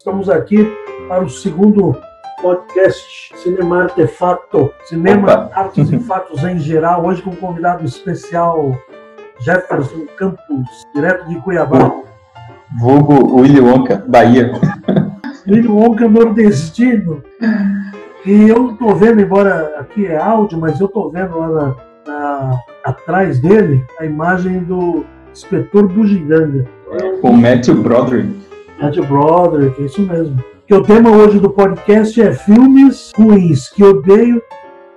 Estamos aqui para o segundo podcast Cinema Artefato, Cinema, Opa. Artes e Fatos em geral. Hoje com um convidado especial, Jefferson Campos, direto de Cuiabá. Vulgo Willy Wonka, Bahia. William Wonka nordestino. E eu tô vendo, embora aqui é áudio, mas eu tô vendo lá na, na- atrás dele a imagem do inspetor Bugiganga. Com Matthew Broderick. Matthew Broderick, é isso mesmo. Que o tema hoje do podcast é filmes ruins que odeio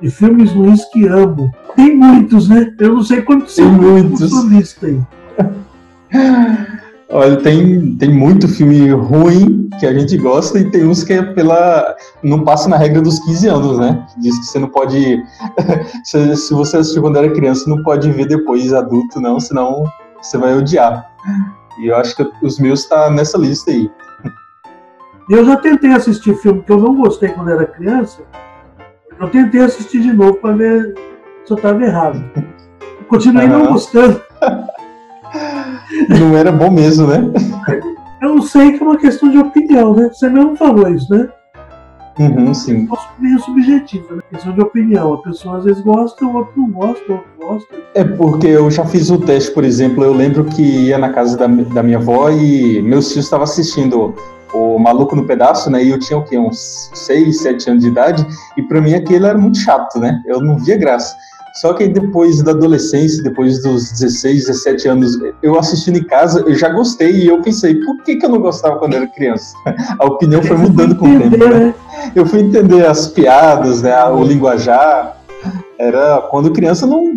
e filmes ruins que amo. Tem muitos, né? Eu não sei quantos Tem muitos. lista aí. Olha, tem, tem muito filme ruim que a gente gosta e tem uns que é pela. não passa na regra dos 15 anos, né? Diz que você não pode. se, se você assistiu quando era criança, não pode ver depois adulto, não, senão você vai odiar. E eu acho que os meus tá nessa lista aí. Eu já tentei assistir filme que eu não gostei quando era criança. Eu tentei assistir de novo para ver se eu estava errado. Eu continuei não gostando. Não era bom mesmo, né? Eu sei que é uma questão de opinião, né? Você mesmo falou isso, né? Uhum, sim. É meio subjetivo, né? Questão de opinião. A pessoa às vezes gosta, o outro não gosta, o outro gosta. É porque eu já fiz o teste, por exemplo, eu lembro que ia na casa da, da minha avó e meus tios estavam assistindo o Maluco no Pedaço, né? E eu tinha o quê? Uns 6, 7 anos de idade, e pra mim aquilo era muito chato, né? Eu não via graça. Só que depois da adolescência, depois dos 16, 17 anos, eu assistindo em casa, eu já gostei e eu pensei, por que, que eu não gostava quando era criança? A opinião foi mudando com o tempo, Entender, né? Eu fui entender as piadas, né, o linguajar. Era quando criança não,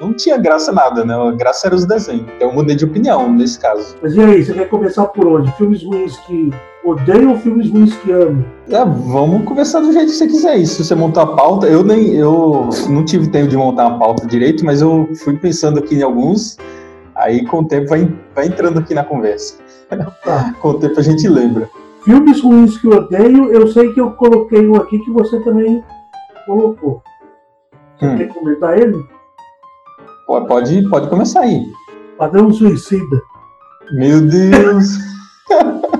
não tinha graça nada, né? A graça era os desenhos. Então eu mudei de opinião nesse caso. Mas e aí, você quer começar por onde? Filmes ruins que odeio ou filmes ruins que amo? É, vamos conversar do jeito que você quiser. E se você montar a pauta, eu nem eu não tive tempo de montar uma pauta direito, mas eu fui pensando aqui em alguns. Aí com o tempo vai, vai entrando aqui na conversa. Tá. Com o tempo a gente lembra. Filmes ruins que eu odeio, eu sei que eu coloquei um aqui que você também colocou. Você Hum. quer comentar ele? Pô, Pode, pode começar aí. Padrão Suicida. Meu Deus!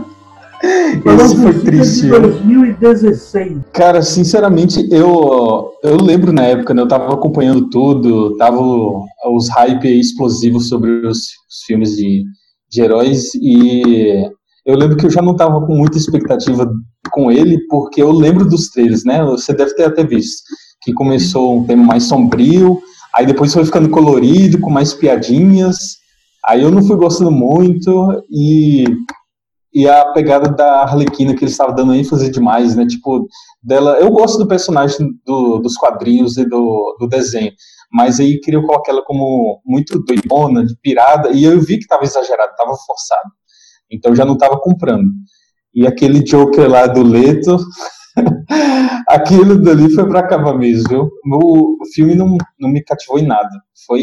Esse foi triste. de viu? 2016. Cara, sinceramente, eu eu lembro na época, né, eu tava acompanhando tudo, tava os hype explosivos sobre os, os filmes de, de heróis e eu lembro que eu já não tava com muita expectativa com ele, porque eu lembro dos trailers, né? Você deve ter até visto que começou um tema mais sombrio, aí depois foi ficando colorido, com mais piadinhas. Aí eu não fui gostando muito e e a pegada da Arlequina que eles estavam dando ênfase demais, né? Tipo, dela. Eu gosto do personagem do- dos quadrinhos e do, do desenho, mas aí queria colocar ela como muito doidona, de pirada, e eu vi que estava exagerado, estava forçado. Então já não estava comprando. E aquele Joker lá do Leto, aquilo dali foi para acabar mesmo, viu? O, filme não, não me cativou em nada. Foi,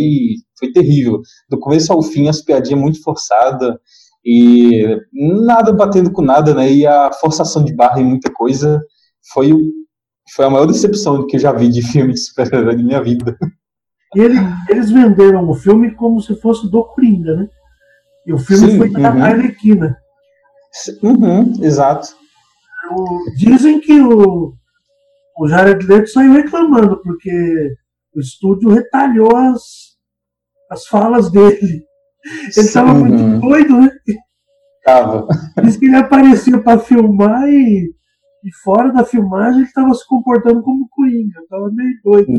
foi terrível. Do começo ao fim, as piadinhas muito forçadas e nada batendo com nada, né? E a forçação de barra em muita coisa foi, foi a maior decepção que eu já vi de filme de super-herói da minha vida. Ele- eles venderam o filme como se fosse do Coringa, né? E o filme Sim, foi da uhum. Arlequina. Uhum, exato. O- Dizem que o, o Jared Leto saiu reclamando, porque o estúdio retalhou as, as falas dele. Ele estava Uhum, muito doido, né? tava. Diz que ele aparecia para filmar e, e fora da filmagem ele estava se comportando como Coringa. Estava meio doido.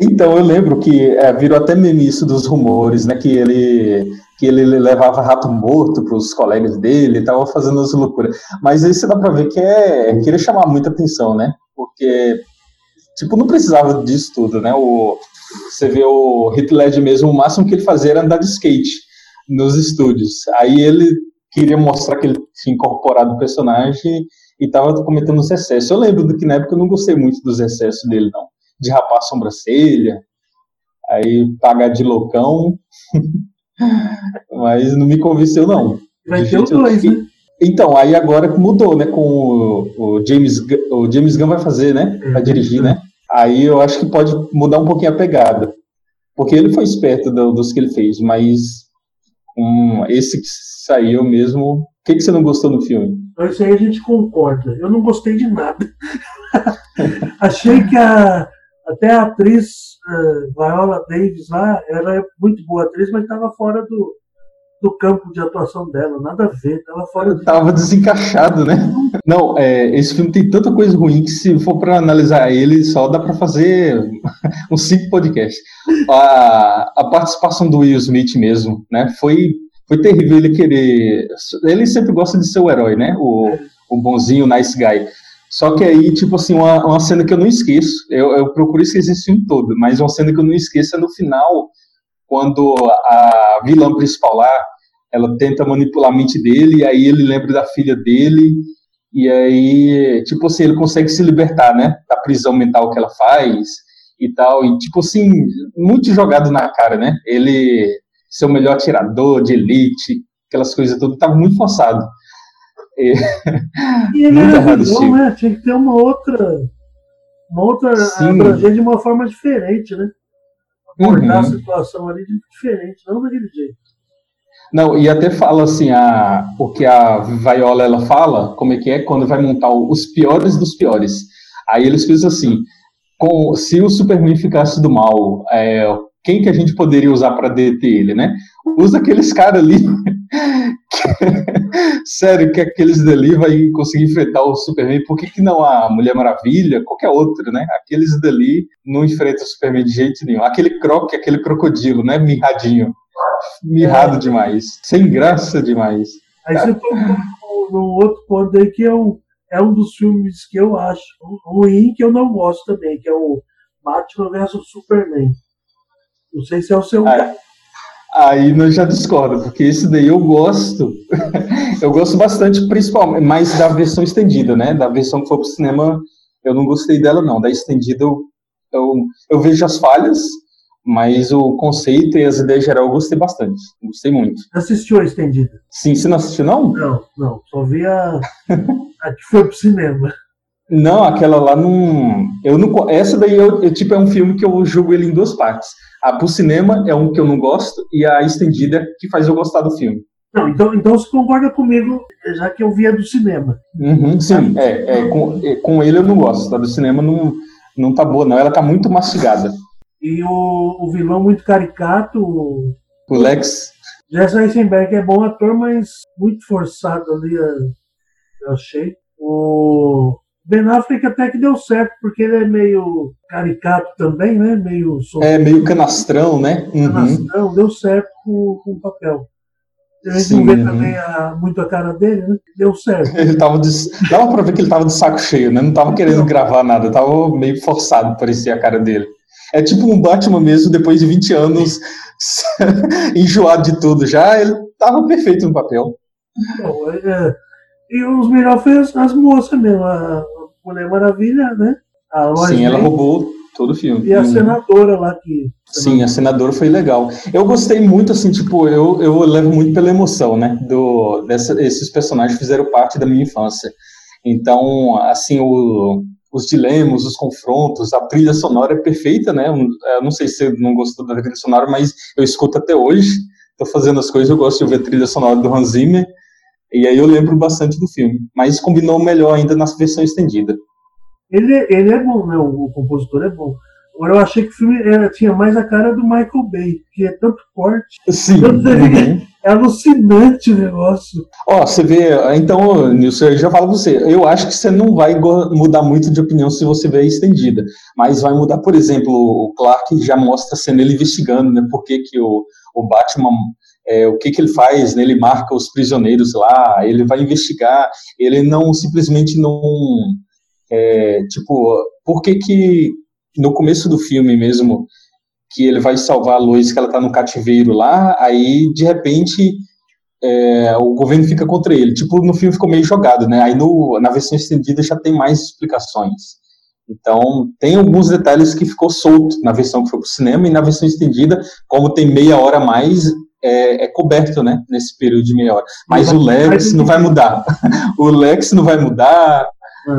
Então, eu lembro que é, virou até meme isso dos rumores, né? Que ele, que ele levava rato morto para os colegas dele, tava fazendo as loucuras. Mas aí você dá pra ver que é queria chamar muita atenção, né? Porque, tipo, não precisava disso tudo, né? O, você vê o Heath Ledger mesmo, o máximo que ele fazia era andar de skate nos estúdios. Aí ele queria mostrar que ele tinha incorporado o personagem e tava cometendo uns excessos. Eu lembro que na época eu não gostei muito dos excessos dele, não de rapar a sobrancelha, aí pagar de loucão, mas não me convenceu não. Vai ter o jeito dois, né? Então, aí agora mudou, né, com o, o James, Gunn- o James Gunn vai fazer, né, vai dirigir, né, aí eu acho que pode mudar um pouquinho a pegada, porque ele foi esperto do- dos que ele fez, mas um, esse que saiu mesmo, o que, que você não gostou no filme? Isso aí a gente concorda. Eu não gostei de nada. Achei que a, até a atriz uh, Viola Davis lá, ela é muito boa atriz, mas estava fora do, do campo de atuação dela, nada a ver, estava fora de... Tava desencaixado, né? Não, é, esse filme tem tanta coisa ruim que se for para analisar ele, só dá para fazer um cinco podcast. A, a participação do Will Smith mesmo, né? Foi, foi terrível ele querer... Ele sempre gosta de ser o herói, né? O, o bonzinho, o nice guy. Só que aí, tipo assim, uma, uma cena que eu não esqueço, eu, eu procuro esquecer esse filme todo, mas uma cena que eu não esqueço é no final, quando a vilã principal lá, ela tenta manipular a mente dele, e aí ele lembra da filha dele, e aí, tipo assim, ele consegue se libertar, né, da prisão mental que ela faz e tal, e tipo assim, muito jogado na cara, né, ele ser o melhor atirador de elite, aquelas coisas tudo, tava muito forçado. E, e ele era vilão, né, tinha que ter uma outra, uma outra, abranger de uma forma diferente, né, abordar uhum. a situação ali de diferente, não daquele jeito. Não, e até fala assim, a, o que a Viola ela fala, como é que é, quando vai montar os piores dos piores. Aí eles pensam assim, com, se o Superman ficasse do mal, é, quem que a gente poderia usar para deter ele, né? Usa aqueles caras ali. Sério, que aqueles dali vai conseguir enfrentar o Superman, por que, que não a Mulher Maravilha, qualquer outro, né? Aqueles dali não enfrentam o Superman de jeito nenhum. Aquele croque, aquele crocodilo, né? Mirradinho mirrado é. demais. Sem graça demais. Aí você tocou num outro ponto aí que é um, é um dos filmes que eu acho ruim, que eu não gosto também, que é o Batman vs Superman. Não sei se é o seu. Aí, aí eu já discordo, porque esse daí eu gosto. eu gosto bastante, principalmente, mais da versão estendida, né? Da versão que foi pro cinema, eu não gostei dela, não. Da estendida eu, eu, eu vejo as falhas, mas o conceito e as ideias geral eu gostei bastante. Gostei muito. Assistiu a estendida? Sim, você não assistiu, não? Não, não. Só vi a, a que foi pro cinema. Não, aquela lá não. Eu não. Essa daí eu, eu, tipo, é um filme que eu julgo ele em duas partes. A pro cinema é um que eu não gosto, e a estendida que faz eu gostar do filme. Não, então, então você concorda comigo, já que eu vi a do cinema. Uhum, sim, é, é, com, é, com ele eu não gosto. A do cinema não, não tá boa, não. Ela tá muito mastigada. E o, o vilão muito caricato. O Lex. Jesse Eisenberg é bom ator, mas muito forçado ali, eu achei. O Ben Affleck até que deu certo, porque ele é meio caricato também, né? Meio É, meio canastrão, né? Uhum. Canastrão, deu certo com, com o papel. A gente não vê uhum. também a, muito a cara dele, né? Deu certo. Ele tava de, dava pra ver que ele tava de saco cheio, né? Não tava querendo gravar nada, tava meio forçado, parecia a cara dele. É tipo um Batman mesmo, depois de 20 anos, enjoado de tudo já, ele tava perfeito no papel. Bom, é, e os melhores foi as, as, moças mesmo, a Mulher Maravilha, né? A Sim, ela roubou todo o filme. E a uhum. senadora lá que. Sim, a senadora foi legal. Eu gostei muito, assim, tipo, eu, eu levo muito pela emoção, né? Do, dessa, esses personagens fizeram parte da minha infância. Então, assim, o, os dilemas, os confrontos, a trilha sonora é perfeita, né? Eu não sei se você não gostou da trilha sonora, mas eu escuto até hoje. Estou fazendo as coisas, eu gosto de ouvir a trilha sonora do Hans Zimmer, e aí eu lembro bastante do filme. Mas combinou melhor ainda na versão estendida. Ele, ele é bom, né? O, compositor é bom. Agora eu achei que o filme era, tinha mais a cara do Michael Bay, que é tanto forte. Sim. Tanto uhum. É alucinante o negócio. Ó, você vê, então, Nilson, eu já falo pra você, eu acho que você não vai mudar muito de opinião se você ver a estendida, mas vai mudar, por exemplo, o Clark já mostra sendo ele investigando, né, por que, que o, o Batman é, o que, que ele faz, né? ele marca os prisioneiros lá, ele vai investigar, ele não simplesmente não, é, tipo, por que que no começo do filme mesmo, que ele vai salvar a Lois, que ela está no cativeiro lá, aí de repente é, o governo fica contra ele. Tipo, no filme ficou meio jogado, né? Aí no, na versão estendida já tem mais explicações. Então, tem alguns detalhes que ficou solto na versão que foi pro cinema e na versão estendida, como tem meia hora a mais, é, é, coberto, né, nesse período de meia hora. Mas o Lex não vai mudar. o Lex não vai mudar,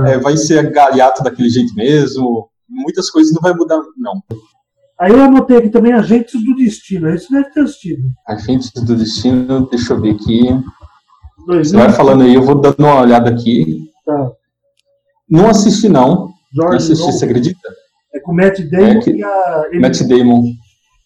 é, vai ser gaiato daquele jeito mesmo. Muitas coisas não vai mudar, não. Aí eu anotei aqui também Agentes do Destino. Esse deve ter assistido. Agentes do Destino, deixa eu ver aqui. Você vai falando aí, eu vou dando uma olhada aqui. Tá. Não assisti, não. George não assisti, você acredita? É com o Matt Damon É que- e a Matt Damon,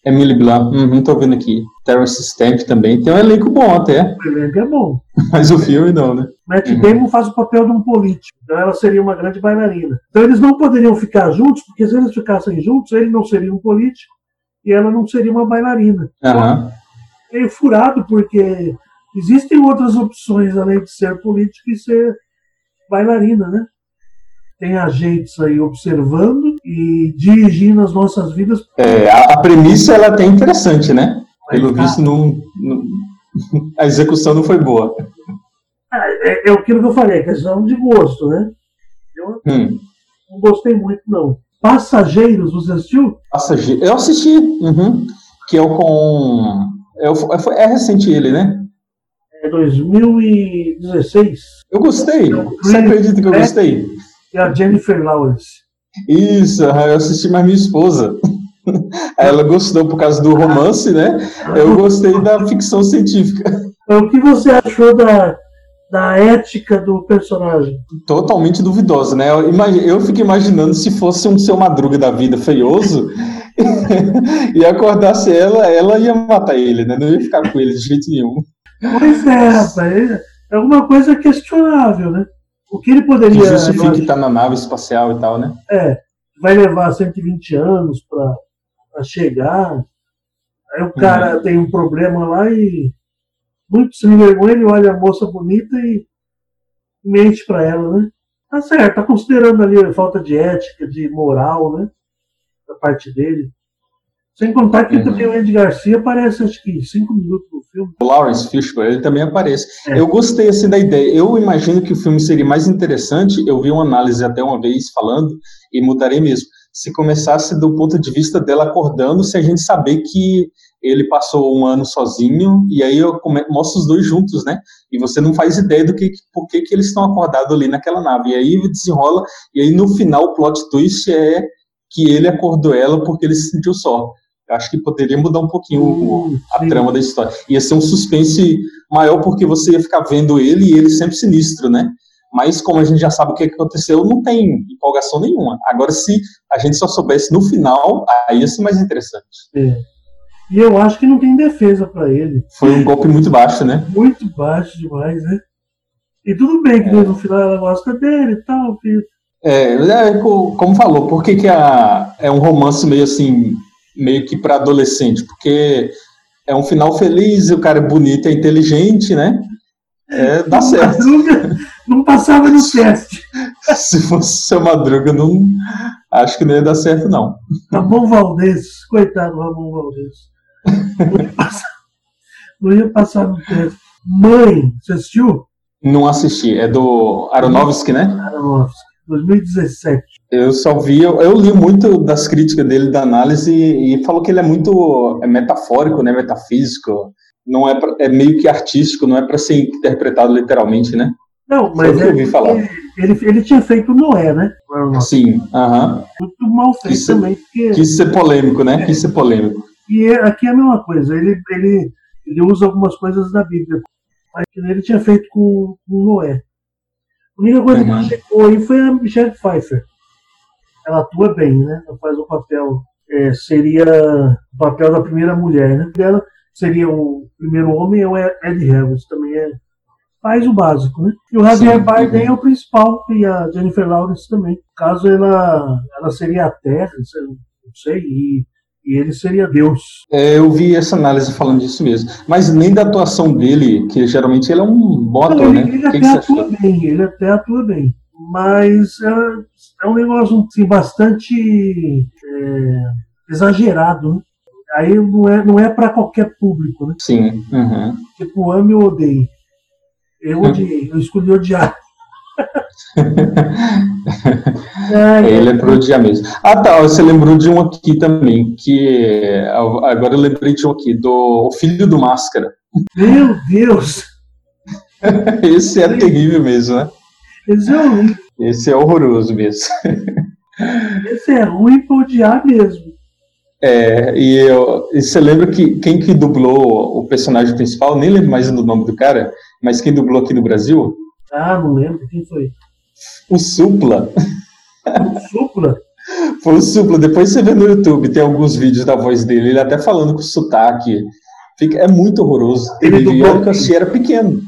Emily Blunt, uhum, tô vendo aqui. Terrence Stamp também. Tem um elenco bom até, Blunt, é bom. mas o filme não, né? Matt Uhum. Damon faz o papel de um político, então ela seria uma grande bailarina. Então eles não poderiam ficar juntos, porque se eles ficassem juntos, ele não seria um político e ela não seria uma bailarina. Aham. Meio furado, porque existem outras opções além de ser político e ser bailarina, né? Tem agentes aí observando e dirigindo as nossas vidas. É, a, premissa ela é até interessante, né? Pelo cara, visto, não, não- a execução não foi boa. É, é aquilo que eu falei, é questão de gosto, né? Eu Hum. não gostei muito, não. Passageiros, você assistiu? Passageiro. Eu assisti, uhum, que é o com. É, foi- é recente ele, né? É 2016. Eu gostei. Você acredita que eu gostei? E a Jennifer Lawrence. Isso, eu assisti mais minha esposa. Ela gostou por causa do romance, né? Eu gostei da ficção científica. O que você achou da, da ética do personagem? Totalmente duvidosa, né? Eu, eu fico imaginando se fosse um seu madruga da vida feioso e acordasse ela, ela ia matar ele, né? Não ia ficar com ele de jeito nenhum. Pois é, rapaz. É alguma coisa questionável, né? O que ele Que poderia. justifica que tá na nave espacial e tal, né? É, vai levar 120 anos para chegar. Aí o cara tem um problema lá e muito sem vergonha, ele olha a moça bonita e mente para ela, né? Tá certo, tá considerando ali a falta de ética, de moral, né? Da parte dele. Sem contar que Uhum. também o Andy Garcia aparece, acho que cinco minutos no filme. O Lawrence Fishburne, ele também aparece. É. Eu gostei assim da ideia. Eu imagino que o filme seria mais interessante. Eu vi uma análise até uma vez falando e mudaria mesmo. Se começasse do ponto de vista dela acordando, se a gente saber que ele passou um ano sozinho e aí eu mostro os dois juntos, né? E você não faz ideia do que por que, que eles estão acordados ali naquela nave. E aí desenrola e aí no final o plot twist é que ele acordou ela porque ele se sentiu só. Eu acho que poderia mudar um pouquinho Hum, a sim. trama da história. Ia ser um suspense maior porque você ia ficar vendo ele e ele sempre sinistro, né? Mas como a gente já sabe o que aconteceu, não tem empolgação nenhuma. Agora, se a gente só soubesse no final, aí ia ser mais interessante. É. E eu acho que não tem defesa para ele. Foi um golpe muito baixo, né? muito baixo demais, né? E tudo bem que no final ela gosta dele e tal. que- É, é, co- como falou, por que, que a- é um romance meio assim, meio que para adolescente? Porque é um final feliz, o cara é bonito, é inteligente, né? É, dá certo. Madruga não passava no teste. Se fosse seu Madruga, não, acho que não ia dar certo, não. Ramon Valdez, coitado do Ramon Valdez. Não ia passar, não ia passar no teste. Mãe, você assistiu? Não assisti. É do Aronofsky, né? Aronofsky, 2017. Eu só vi, eu, eu li muito das críticas dele, da análise, e, falou que ele é muito é metafórico, né? Metafísico. Não é, pra- é meio que artístico, não é para ser interpretado literalmente, né? Não, mas é porque ele, ele tinha feito Noé, né? Sim, aham. Muito mal feito Quis- também, porque Quis ser polêmico, né? Quis ser polêmico. E é- aqui é a mesma coisa, ele, ele, ele usa algumas coisas da Bíblia, mas que ele tinha feito com, com Noé. A única coisa Uhum. que chegou aí foi a Michelle Pfeiffer. Ela atua bem, né? Ela faz o papel, é, seria o papel da primeira mulher, né? Dela seria o primeiro homem, é o Ed Harris, também é, faz o básico, né? E o Javier Sim, Bardem uhum. é o principal, e a Jennifer Lawrence também. Caso ela, ela seria a Terra, não sei, e, e ele seria Deus. É, eu vi essa análise falando disso mesmo. Mas nem da atuação dele, que geralmente ele é um Não, né? ele, até que atua achou? bem, ele até atua bem. Mas é, é um negócio assim, bastante é, exagerado. Né? Aí não é, não é para qualquer público, né? Sim. uhum. Tipo, ame ou odeie. Eu odiei, eu escolhi odiar. É, Ele é pro odiar mesmo. Ah, tá. Você lembrou de um aqui também, que agora eu lembrei de um aqui, do O Filho do Máscara. Meu Deus! Esse é terrível mesmo, né? Esse é ruim. Esse é horroroso mesmo. Esse é ruim pra odiar mesmo. É, e, eu, e você lembra que quem que dublou o personagem principal? Nem lembro mais do nome do cara, Mas quem dublou aqui no Brasil? Ah, não lembro. Quem foi? O Supla. O Supla? Foi o Supla. Depois você vê no YouTube, tem alguns vídeos da voz dele, ele até falando com sotaque. Fica, é muito horroroso. Ele Ele dublou que eu achei era pequeno.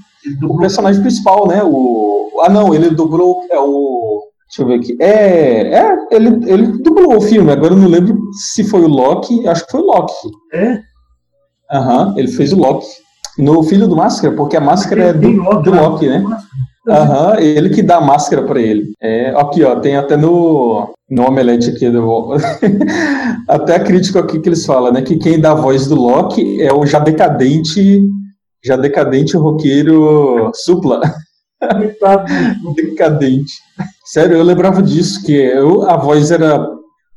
O personagem principal, né? O. Ah, não, ele dublou. É o. Deixa eu ver aqui. É. É, ele, ele dublou o filme. Agora eu não lembro se foi o Loki. Acho que foi o Loki. É? Aham, ele fez o Loki. No Filho do Máscara, porque a máscara é do, do lá. Loki, né? Aham, ele que dá a máscara pra ele. É, aqui, ó, tem até no, no Omelete aqui. Do, até a crítica aqui que eles falam, né? Que quem dá a voz do Loki é o já decadente, já decadente roqueiro Supla. Decadente. Sério, eu lembrava disso, que eu, a voz era.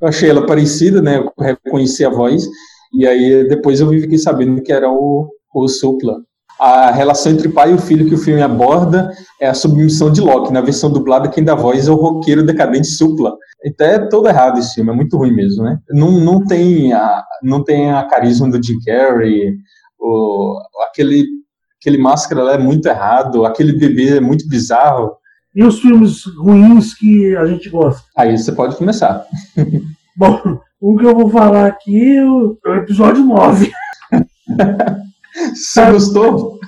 Eu achei ela parecida, né? Eu reconheci a voz. E aí depois eu fiquei sabendo que era o, o Supla. A relação entre pai e o filho que o filme aborda é a submissão de Loki. Na versão dublada, quem dá voz é o roqueiro decadente Supla. Então é todo errado esse filme, é muito ruim mesmo, né? Não, não, tem, a, não tem a carisma do Jim Carrey, o, aquele, aquele máscara lá é muito errado, aquele bebê é muito bizarro. E os filmes ruins que a gente gosta? Aí você pode começar. Bom, um que eu vou falar aqui o é o episódio 9. Você gostou?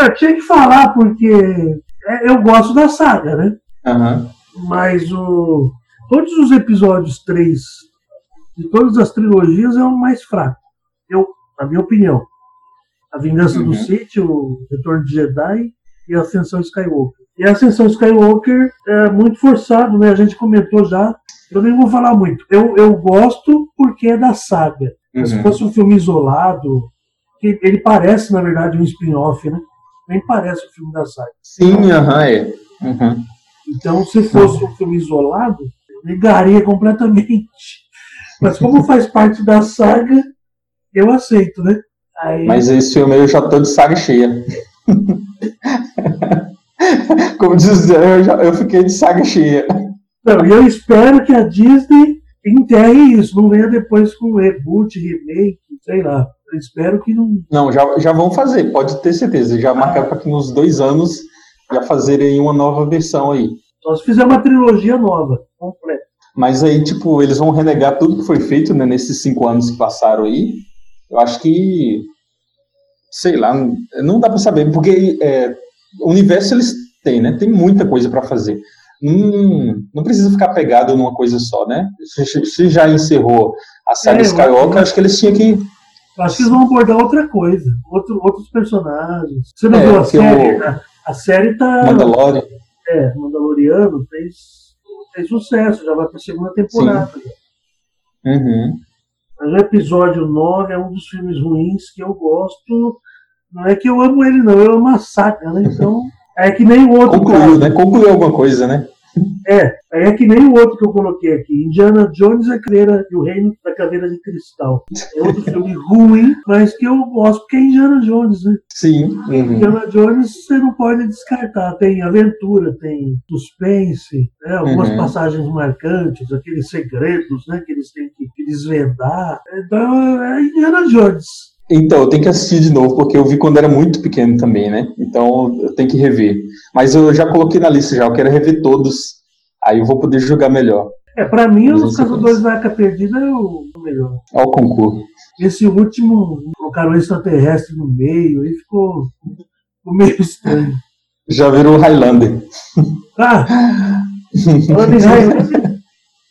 Eu tinha que falar porque é, eu gosto da saga, né? Aham. Mas o, todos os episódios 3 de todas as trilogias é o mais fraco. Eu, na minha opinião. A Vingança Uhum. do Sith, o Retorno de Jedi e a Ascensão Skywalker. E a Ascensão Skywalker é muito forçado, né? A gente comentou já. Eu nem vou falar muito. Eu, eu gosto porque é da saga. Mas Se Uhum. fosse um filme isolado, que ele parece, na verdade, um spin-off, né? Nem parece um filme da saga. Sim, aham, é. Uhum. Então, se fosse um filme isolado, eu negaria completamente. Mas como faz parte da saga, eu aceito, né? Aí, Mas esse filme eu já tô de saga cheia. Como diz, eu, já, eu fiquei de saga cheia. não, e eu espero que a Disney enterre isso, não venha depois com reboot, remake, sei lá. Eu espero que não. Não, já, já vão fazer, pode ter certeza. Já marcaram para que nos dois anos já fazerem uma nova versão aí. Só se fizer uma trilogia nova, completa. Mas aí, tipo, eles vão renegar tudo que foi feito né, nesses cinco anos que passaram aí. Eu acho que. Sei lá, não dá pra saber, porque é, o universo eles têm, né? Tem muita coisa pra fazer. Não, não precisa ficar pegado numa coisa só, né? Se, se já encerrou a saga É, eu Skywalker, acho que eles tinham que. Acho que eles vão abordar outra coisa, outro, outros personagens. Você não É, viu a série? A, a série tá. Mandalorian. É, Mandaloriano fez, fez sucesso, já vai pra segunda temporada. Uhum. Mas o episódio 9 é um dos filmes ruins que eu gosto. Não é que eu amo ele, não, eu amo a saga, né? Então. É que nem o outro. Concluiu, cara. né? Concluiu alguma coisa, né? É, é que nem o outro que eu coloquei aqui. Indiana Jones e a Caveira e o Reino da Caveira de Cristal. É outro filme ruim, mas que eu gosto porque é Indiana Jones, né? Sim. Uhum. Indiana Jones você não pode descartar. Tem aventura, tem suspense, né? algumas Uhum. passagens marcantes, aqueles segredos né? que eles têm que desvendar. Então é Indiana Jones. Então, eu tenho que assistir de novo, porque eu vi quando era muito pequeno também, né? Então, eu tenho que rever. Mas eu já coloquei na lista já, eu quero rever todos. Aí eu vou poder julgar melhor. É, pra mim, é Caçadores da Arca Perdida é o o melhor. Olha o concurso. Esse último, colocaram extraterrestre no meio, aí ficou, ficou meio estranho. Já virou Highlander. Ah, falando em Highlander,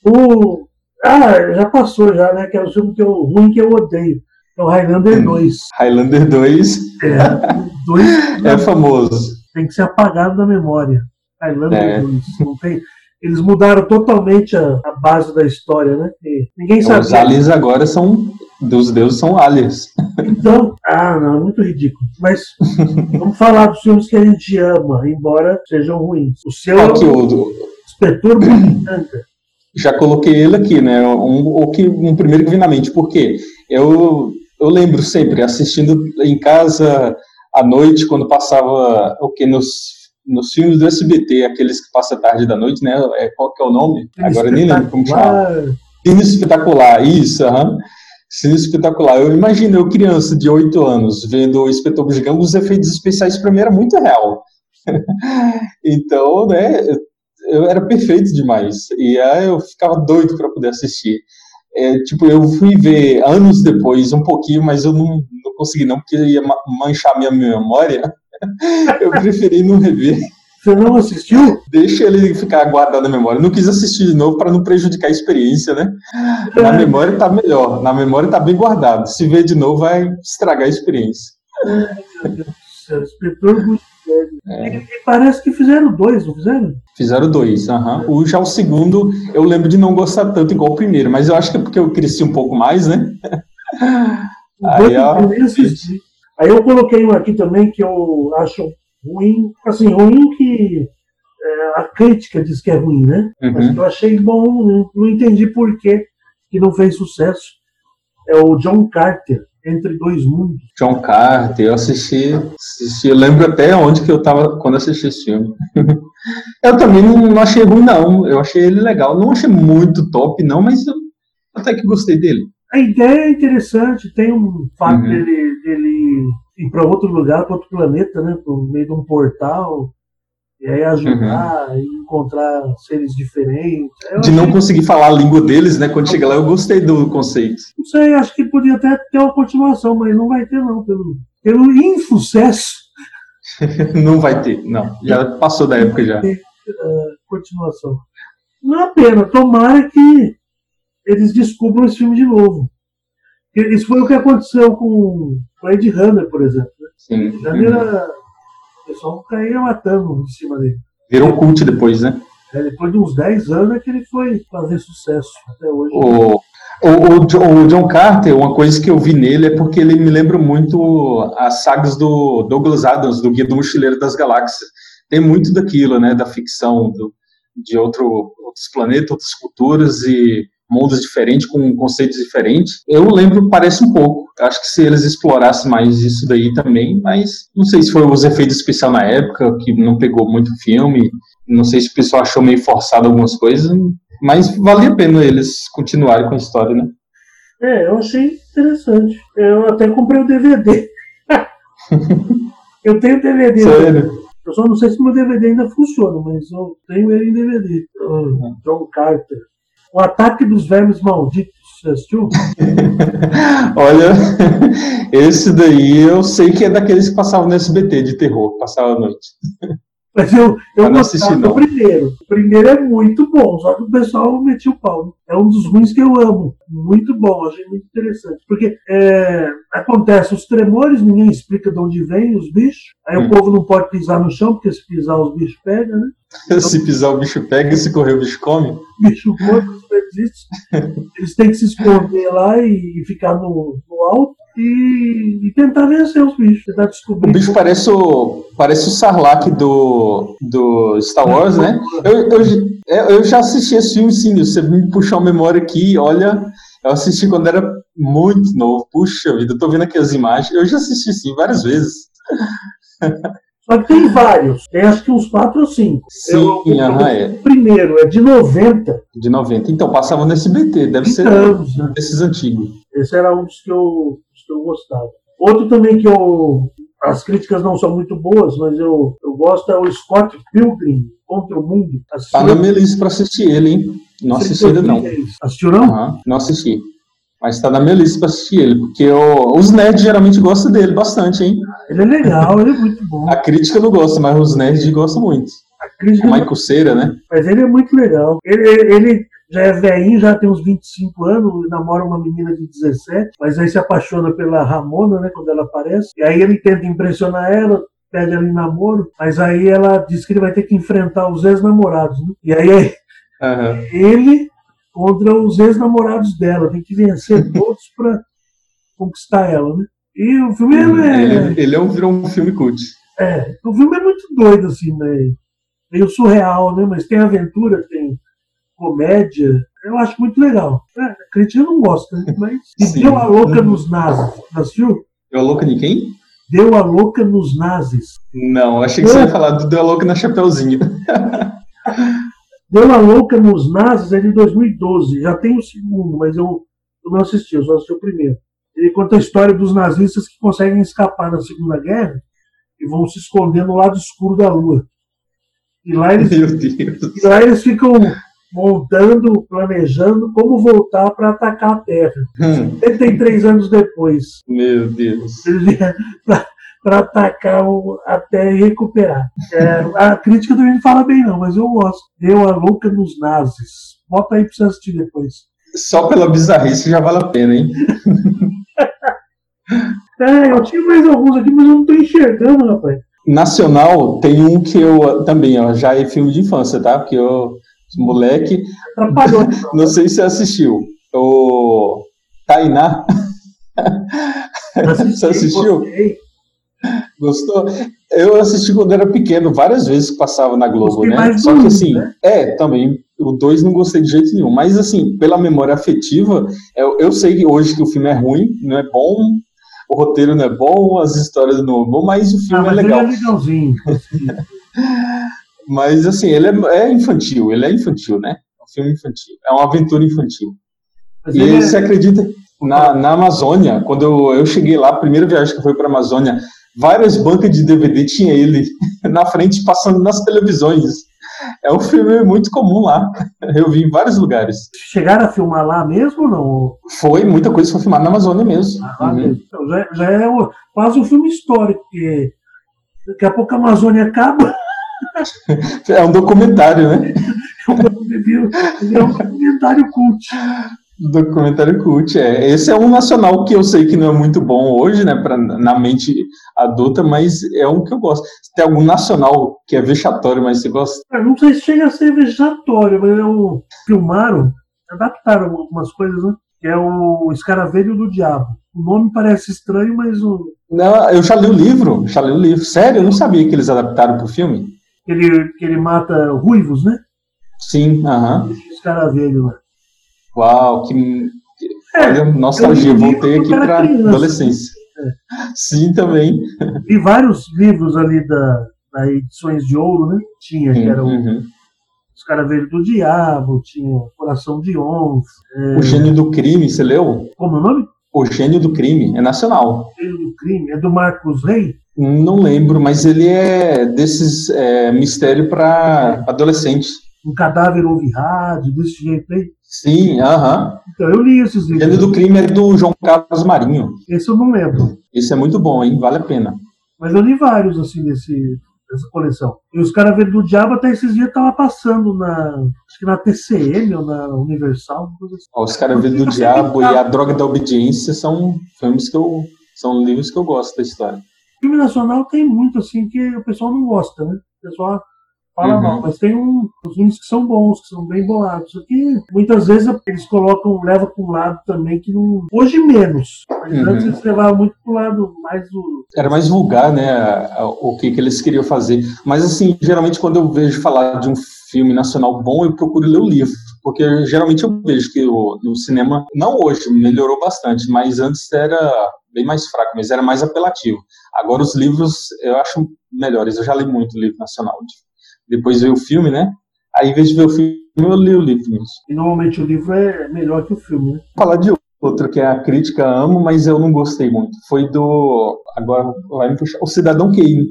o. Ah, já passou já, né? Que é o filme que eu, ruim que eu odeio. É o Highlander 2. Highlander 2 É, o 2 é famoso. tem que ser apagado da memória. Highlander É. 2. Não tem, eles mudaram totalmente a, a base da história, né? E ninguém Os sabia. aliens agora são. Dos deuses são aliens. Então, ah, não, é muito ridículo. Mas vamos falar dos filmes que a gente ama, embora sejam ruins. O seu Aqui, o o, do- Inspetor Butanca. já coloquei ele aqui, né? Um, o que, um primeiro que vem na mente. Por quê? Eu, eu lembro sempre, assistindo em casa à noite, quando passava o que nos, nos filmes do SBT, aqueles que passam tarde da noite, né? É, qual que é o nome? Agora eu nem lembro como chama. Cine espetacular, isso, aham. Cine espetacular. Eu imagino eu, criança de 8 anos, vendo o Inspetor Bugiganga, os efeitos especiais para mim era muito real. então, né, eu era perfeito demais. E aí eu ficava doido para poder assistir. É, tipo, eu fui ver anos depois, um pouquinho, mas eu não, não consegui não, porque ia manchar minha memória. eu preferi não rever. Você não assistiu? Deixa ele ficar guardado na memória. Não quis assistir de novo para não prejudicar a experiência, né? Na é. memória tá melhor. Na memória tá bem guardado. Se ver de novo, vai estragar a experiência. É, meu Deus do céu. É. Parece que fizeram dois, não fizeram? Fizeram dois, aham. Uhum. O, já o segundo, eu lembro de não gostar tanto igual o primeiro, mas eu acho que é porque eu cresci um pouco mais, né? Aí, ó, eu Aí eu coloquei um aqui também que eu acho ruim, assim, ruim que é, a crítica diz que é ruim, né? Uhum. Mas eu achei bom, não, não entendi por que que não fez sucesso. É o John Carter. Entre Dois Mundos. John Carter, eu assisti, assisti, eu lembro até onde que eu tava quando assisti esse filme. eu também não, não, achei ruim, não. Eu achei ele legal. Não achei muito top, não, mas eu até que gostei dele. A ideia é interessante, tem um fato uhum. dele, dele ir para outro lugar, para outro planeta, né? Por meio de um portal. E aí ajudar uhum. e encontrar seres diferentes. Eu de não conseguir falar a língua deles, né? Quando chega lá, eu gostei do conceito. Não sei, acho que podia até ter uma continuação, mas não vai ter, não, pelo, pelo insucesso. não vai ter, não. Já passou da época já. Ter, uh, continuação. Não é pena, tomara que eles descubram esse filme de novo. Isso foi o que aconteceu com Ed Runner, por exemplo. Né? Sim. Runner era o pessoal caía matando em cima dele. Virou cult depois, né? É, depois de uns 10 anos é que ele foi fazer sucesso até hoje. O, o, o, o, John Carter, uma coisa que eu vi nele é porque ele me lembra muito as sagas do Douglas Adams, do Guia do Mochileiro das Galáxias. Tem muito daquilo, né, da ficção, do, de outro, outros planetas, outras culturas e mundos diferentes, com conceitos diferentes. Eu lembro, parece um pouco. Acho que se eles explorassem mais isso daí também, mas não sei se foi os efeitos especiais na época, que não pegou muito filme, não sei se o pessoal achou meio forçado algumas coisas, mas valia a pena eles continuarem com a história, né? É, eu achei interessante. Eu até comprei o DVD. eu tenho DVD. Sério? Eu só não sei se meu DVD ainda funciona, mas eu tenho ele em DVD. Uhum. John Carter. O Ataque dos Vermes Malditos. Você assistiu? Olha, esse daí eu sei que é daqueles que passavam no SBT de terror, passava a noite. Mas eu, eu do primeiro. O primeiro é muito bom, só que o pessoal metia o pau. É um dos ruins que eu amo. Muito bom, achei muito interessante. Porque é, acontece os tremores, ninguém explica de onde vem os bichos. Aí hum. o povo não pode pisar no chão, porque se pisar os bichos pegam, né? se pisar o bicho pega e se correr o bicho come? Bicho come, os existe. Eles têm que se esconder lá e ficar no, no alto e, e, tentar vencer os bichos, tentar descobrir. O bicho parece o, parece o Sarlacc do, do Star Wars, né? Eu, eu, eu já assisti esse filme, sim. Você me puxou a memória aqui, olha. Eu assisti quando era muito novo. Puxa vida, eu tô vendo aqui as imagens. Eu já assisti sim várias vezes. Só que tem vários. Tem acho que uns quatro ou cinco. Sim, eu, eu, é. O primeiro é de 90. De 90. Então, passava no SBT. Deve ser anos, né? desses antigos. Esse era um dos que eu, dos que eu gostava. Outro também que eu. As críticas não são muito boas, mas eu, eu gosto é o Scott Pilgrim contra o Mundo. Assistiu? Tá na minha lista pra assistir ele, hein? Não assisti ainda não. Assistiu não? Uhum, não assisti. Mas tá na minha lista pra assistir ele, porque eu, os nerds geralmente gostam dele bastante, hein? Ele é legal, ele é muito bom. A crítica não gosta, mas os nerds gostam muito. A crítica. É Michael Cera, né? Mas ele é muito legal. Ele, ele já é velhinho, já tem uns 25 anos, namora uma menina de 17, mas aí se apaixona pela Ramona, né, quando ela aparece. E aí ele tenta impressionar ela, pede ela em namoro, mas aí ela diz que ele vai ter que enfrentar os ex-namorados, né? E aí uhum. ele contra os ex-namorados dela. Tem que vencer todos para conquistar ela, né? E o filme é. Ele, ele é um, virou um filme cult. É, o filme é muito doido, assim, né? Meio surreal, né? Mas tem aventura, tem comédia. Eu acho muito legal. É, a crítica não gosta, né? mas. E deu a louca nos nazis. Assistiu? Deu a louca de quem? Deu a louca nos nazis. Não, achei que você ia falar do Deu a louca na Chapeuzinho. Deu a louca nos nazis é de 2012, já tem o segundo, mas eu Eu não assisti, eu só assisti o primeiro. Ele conta a história dos nazistas que conseguem escapar na Segunda Guerra e vão se esconder no lado escuro da Lua. E lá eles, e lá eles ficam montando, planejando como voltar para atacar a Terra. Hum. 73 anos depois. Meu Deus. Para atacar a Terra e recuperar. É, a crítica também não fala bem, não, mas eu gosto. Deu a louca nos nazis. Bota aí para você assistir depois. Só pela bizarrice já vale a pena, hein? é, eu tinha mais alguns aqui, mas eu não estou enxergando, rapaz. Nacional tem um que eu também, ó, já é filme de infância, tá? Porque eu moleque. Atrapalhou. Não sei se você assistiu. O Tainá. Você assistiu? Gostei. Gostou? Eu assisti quando era pequeno, várias vezes que passava na Globo, né? Só que assim, né? é, também, o 2 não gostei de jeito nenhum. Mas assim, pela memória afetiva, eu, eu sei que hoje que o filme é ruim, não é bom, o roteiro não é bom, as histórias não é bom, mas o filme ah, mas é legal. Ele é legalzinho. Mas, assim, ele é, é, infantil, ele é infantil, né? É um filme infantil. É uma aventura infantil. Mas e é... você acredita, na, na Amazônia, quando eu, eu cheguei lá, a primeira viagem que eu fui para a Amazônia, várias bancas de DVD tinha ele na frente passando nas televisões. É um filme muito comum lá. Eu vi em vários lugares. Chegaram a filmar lá mesmo ou não? Foi, muita coisa foi filmada na Amazônia mesmo. Ah, uhum. então, já, já, é quase um filme histórico, porque daqui a pouco a Amazônia acaba. É um documentário, né? É um documentário cult. Documentário cult, é. Esse é um nacional que eu sei que não é muito bom hoje, né, pra, na mente adulta, mas é um que eu gosto. Tem algum nacional que é vexatório, mas você gosta? Eu não sei se chega a ser vexatório, mas é um, filmaram, adaptaram algumas coisas, né? Que é o Escaravelho do Diabo. O nome parece estranho, mas o. Não, eu já li o livro, já li o livro. Sério, eu não sabia que eles adaptaram para o filme que ele, que ele mata ruivos, né? Sim, aham. Uh -huh. Escaravelho lá. Uau, que, que é, olha, nostalgia, voltei aqui para adolescência. É. Sim, também. Vi vários livros ali da, da edições de ouro, né? Tinha, que era o uhum. Escaravelho do Diabo, tinha Coração de Onça. É... O Gênio do Crime, você leu? Como é o nome? O Gênio do Crime, é nacional. O Gênio do Crime, é do Marcos Rey? Não lembro, mas ele é desses é, mistério para adolescentes. Um cadáver ouve rádio, desse jeito aí? Sim, aham. Uh -huh. Então eu li esses livros. Ele do crime é do João Carlos Marinho. Esse eu não lembro. Esse é muito bom, hein? Vale a pena. Mas eu li vários, assim, desse, dessa coleção. E os caras do Diabo até esses dias tava passando na. Acho que na TCM ou na Universal. Assim. Os caras do Diabo e a Droga da Obediência são filmes que eu. São livros que eu gosto da história. Filme nacional tem muito, assim, que o pessoal não gosta, né? O pessoal fala uhum. mal, mas tem um, os filmes que são bons, que são bem bolados. Aqui, muitas vezes eles colocam, levam para um lado também que não. Hoje menos. Mas uhum. antes eles levavam muito para o lado mais do. Era mais vulgar, né? O que, que eles queriam fazer. Mas assim, geralmente quando eu vejo falar de um filme nacional bom, eu procuro ler o livro. Porque geralmente eu vejo que o, no cinema, não hoje, melhorou bastante, mas antes era bem mais fraco, mas era mais apelativo. Agora os livros eu acho melhores. Eu já li muito livro nacional. Depois veio o filme, né? Aí, em vez de ver o filme, eu li o livro mesmo. E normalmente o livro é melhor que o filme, né? Vou falar de outro que é a crítica amo, mas eu não gostei muito. Foi do. Agora vai me puxar. O Cidadão Kane.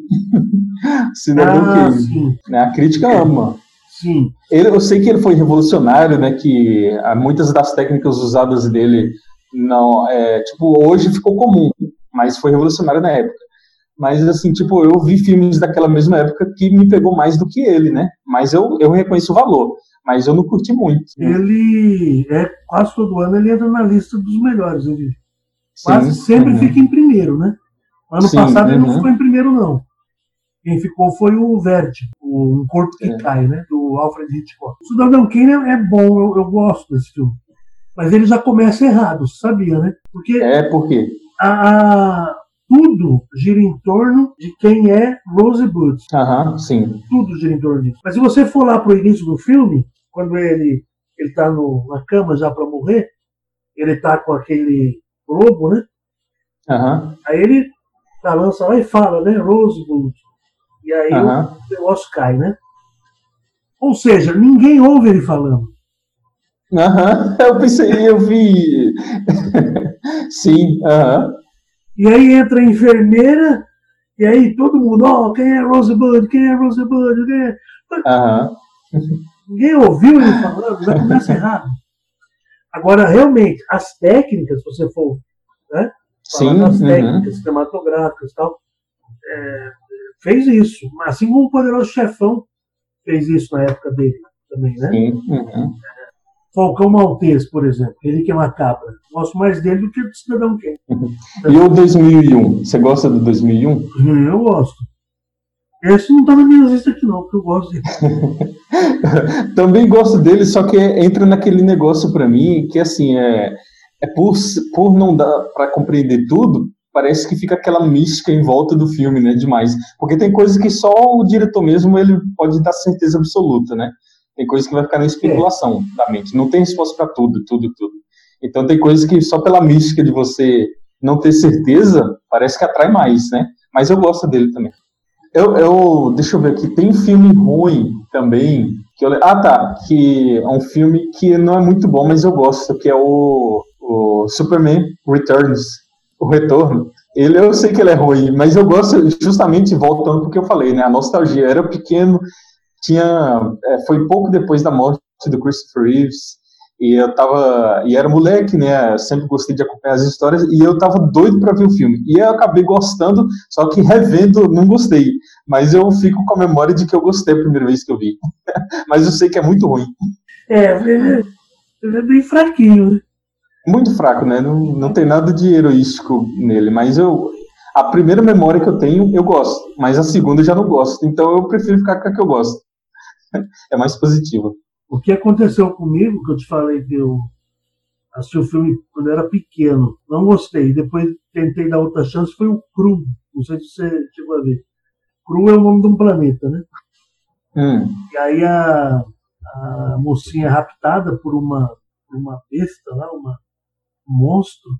Cidadão ah, Kane. Sim. Né? A crítica ama. Sim. Ele, eu sei que ele foi revolucionário, né? Que muitas das técnicas usadas dele não. É, tipo, hoje ficou comum, mas foi revolucionário na época. Mas, assim, tipo, eu vi filmes daquela mesma época que me pegou mais do que ele, né? Mas eu, eu reconheço o valor. Mas eu não curti muito. Ele é quase todo ano ele entra na lista dos melhores. Ele quase Sim, sempre uhum. fica em primeiro, né? Ano Sim, passado uhum. ele não ficou em primeiro, não. Quem ficou foi o Verde, o Um Corpo que é. Cai, né? Do Alfred Hitchcock. O Cidadão Kane é bom, eu, eu gosto desse filme. Mas ele já começa errado, sabia, né? Porque. É, por quê? A, tudo gira em torno de quem é Rosebud. Aham, sim. Tudo gira em torno disso. Mas se você for lá pro início do filme, quando ele ele tá no, na cama já para morrer, ele tá com aquele globo, né? Uhum. Aí ele balança lá e fala, né? Rosebud. E aí o negócio cai, né? Ou seja, ninguém ouve ele falando. Aham, eu pensei, eu vi. Sim, aham. E aí entra a enfermeira, e aí todo mundo, ó, oh, quem é Rosebud? Quem é Rosebud? Quem é... Ninguém ouviu ele falando, já começa errado. Agora, realmente, as técnicas, se você for né, Sim, das uhum. técnicas cinematográficas e tal, é, fez isso. Assim como o Poderoso Chefão fez isso na época dele também, né? Sim, uhum. Falcão Maltês, por exemplo, ele que é uma cabra. Gosto mais dele do que do Cidadão Kane. E o 2001? Você gosta do 2001? Eu gosto. Esse não tá na minha lista aqui não, porque eu gosto dele. Também gosto dele, só que entra naquele negócio para mim que assim é, é por, por não dar para compreender tudo, parece que fica aquela mística em volta do filme, né? Demais, porque tem coisas que só o diretor mesmo ele pode dar certeza absoluta, né? Tem coisas que vai ficar na especulação é. da mente, não tem resposta para tudo, tudo, tudo. Então tem coisas que só pela mística de você não ter certeza parece que atrai mais, né? Mas eu gosto dele também. Eu, eu, deixa eu ver aqui, tem filme ruim também. Que eu, ah, tá. Que é um filme que não é muito bom, mas eu gosto, que é o, o Superman Returns, o Retorno. Ele, eu sei que ele é ruim, mas eu gosto justamente voltando porque eu falei, né? A nostalgia. Eu era pequeno, tinha, é, foi pouco depois da morte do Christopher Reeves. E eu tava. E era moleque, né? Eu sempre gostei de acompanhar as histórias. E eu tava doido para ver o filme. E eu acabei gostando, só que revendo, não gostei. Mas eu fico com a memória de que eu gostei a primeira vez que eu vi. Mas eu sei que é muito ruim. É, ele é bem fraquinho? Muito fraco, né? Não, não tem nada de heroístico nele. Mas eu. A primeira memória que eu tenho, eu gosto. Mas a segunda eu já não gosto. Então eu prefiro ficar com a que eu gosto. É mais positivo. O que aconteceu comigo, que eu te falei que eu assisti o filme quando era pequeno, não gostei. Depois tentei dar outra chance, foi o Cru. Não sei se você chegou a ver. Cru é o nome de um planeta, né? Hum. E aí a, a mocinha é raptada por uma, por uma besta lá, uma, um monstro,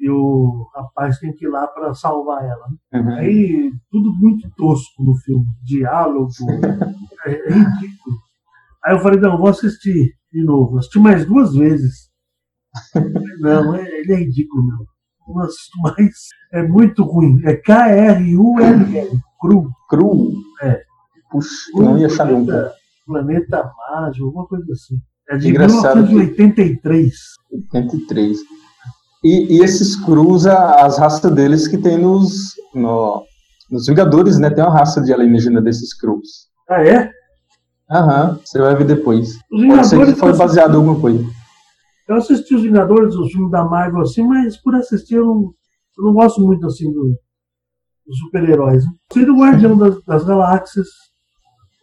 e o rapaz tem que ir lá para salvar ela. Né? Uhum. Aí tudo muito tosco no filme, diálogo, é, é ridículo. Aí eu falei, não, vou assistir de novo. Assisti mais duas vezes. não, é, ele é ridículo, não. Não assisto mais. É muito ruim. É K-R-U-L-L. Cru. Cru? É. Puxa, Cru, não ia achar nunca. Planeta Mágico, alguma coisa assim. É de Engraçado 1983. 83. E, e esses crus, as raças deles que tem nos, no, nos Vingadores, né? Tem uma raça de alienígena desses crus. Ah, é? Aham, você vai ver depois. Os Pode ser que Vingadores foi baseado em alguma coisa. Eu assisti os Vingadores, os filmes da Marvel, assim, mas por assistir eu não, eu não gosto muito assim do, dos super-heróis. né? Sei do Guardião das, das Galáxias.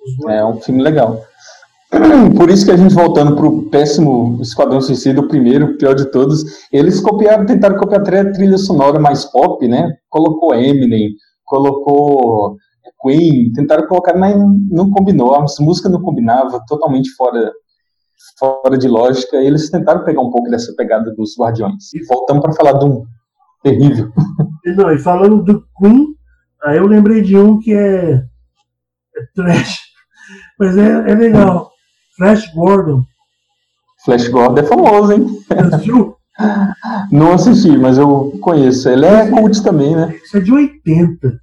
Os É um filme legal. Por isso que a gente voltando pro péssimo Esquadrão Suicida, o primeiro, o pior de todos, eles copiaram, tentaram copiar a trilha sonora mais pop, né? Colocou Eminem, colocou Queen, tentaram colocar, mas não combinou, a música não combinava, totalmente fora fora de lógica. Eles tentaram pegar um pouco dessa pegada dos Guardiões. E voltamos para falar de um terrível. Não, e falando do Queen, aí eu lembrei de um que é, é trash, mas é, é legal. Flash Gordon. Flash Gordon é famoso, hein? Assistiu? Não assisti, mas eu conheço. Ele é cult também, né? Isso é de 80,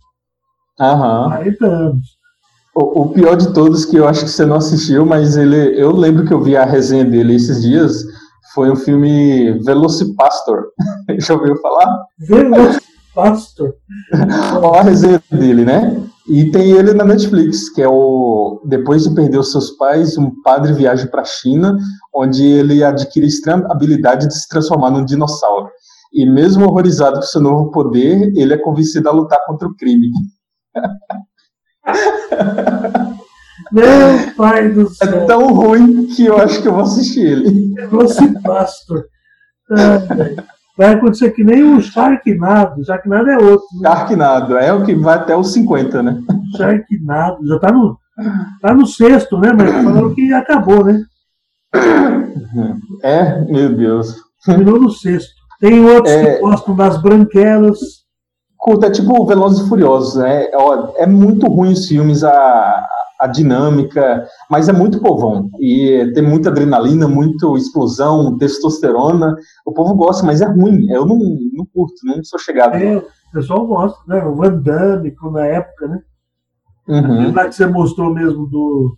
Aham. 40 anos. O, o pior de todos que eu acho que você não assistiu, mas ele, eu lembro que eu vi a resenha dele esses dias, foi o filme Velocipastor. Já ouviu falar? Velocipastor. Olha a resenha dele, né? E tem ele na Netflix, que é o depois de perder os seus pais, um padre viaja para a China, onde ele adquire a habilidade de se transformar num dinossauro. E mesmo horrorizado com seu novo poder, ele é convencido a lutar contra o crime. Meu pai do É céu. tão ruim que eu acho que eu vou assistir ele. Velocipastor. Ai, velho. Vai acontecer que nem o Sharknado. Sharknado é outro. Né? Sharknado, é o que vai até os 50, né? Sharknado. Já tá no, tá no sexto, né? Mas falaram que acabou, né? É, meu Deus. Terminou no sexto. Tem outros É. que gostam das branquelas. Curta, é tipo Velozes e Furiosos, né? É muito ruim os filmes, a, a dinâmica, mas é muito povão. E tem muita adrenalina, muita explosão, testosterona. O povo gosta, mas é ruim. Eu não, não curto, não sou chegado. É, o pessoal gosta, né? O Van Damme, na época, né? Uhum. Lá que você mostrou mesmo do,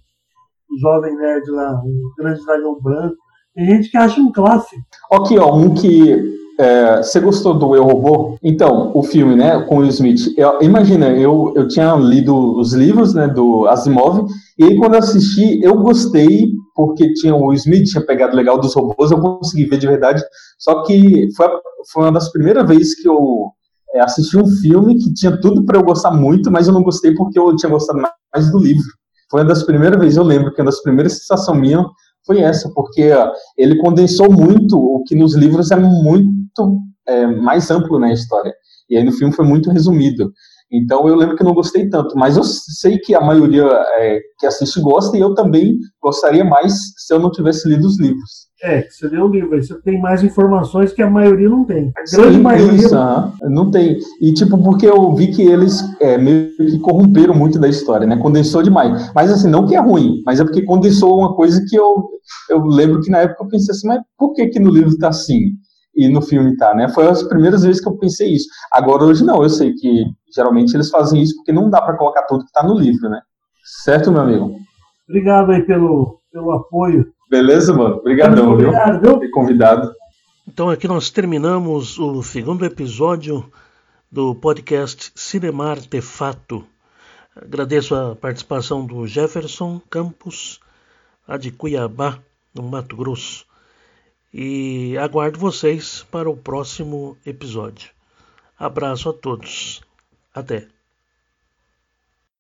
do Jovem Nerd lá, o Grande Dragão Branco. Tem gente que acha um clássico. Aqui, ó, um que é, você gostou do Eu Robô? Então, o filme, né, com Will Smith. Eu, imagina, eu, eu tinha lido os livros, né, do Asimov, e aí quando eu assisti, eu gostei, porque tinha o Will Smith, tinha pegado legal dos robôs, eu consegui ver de verdade. Só que foi, foi uma das primeiras vezes que eu é, assisti um filme que tinha tudo para eu gostar muito, mas eu não gostei porque eu tinha gostado mais do livro. Foi uma das primeiras vezes, eu lembro, que uma das primeiras sensações minhas foi essa, porque ele condensou muito o que nos livros é muito é, mais amplo na história. E aí no filme foi muito resumido. Então eu lembro que não gostei tanto, mas eu sei que a maioria é, que assiste gosta e eu também gostaria mais se eu não tivesse lido os livros. É, você lê o livro, aí você tem mais informações que a maioria não tem. A grande Sim, maioria. Isso, não tem. E tipo, porque eu vi que eles é, meio que corromperam muito da história, né? Condensou demais. Mas assim, não que é ruim, mas é porque condensou uma coisa que eu, eu lembro que na época eu pensei assim, mas por que que no livro tá assim? E no filme tá, né? Foi as primeiras vezes que eu pensei isso. Agora hoje não, eu sei que geralmente eles fazem isso porque não dá para colocar tudo que tá no livro, né? Certo, meu amigo? Obrigado aí pelo, pelo apoio. Beleza, mano? Obrigadão, viu? Obrigado, viu? Ter convidado. Então aqui nós terminamos o segundo episódio do podcast Cinema Artefato. Agradeço a participação do Jefferson Campos, a de Cuiabá, no Mato Grosso. E aguardo vocês para o próximo episódio. Abraço a todos. Até.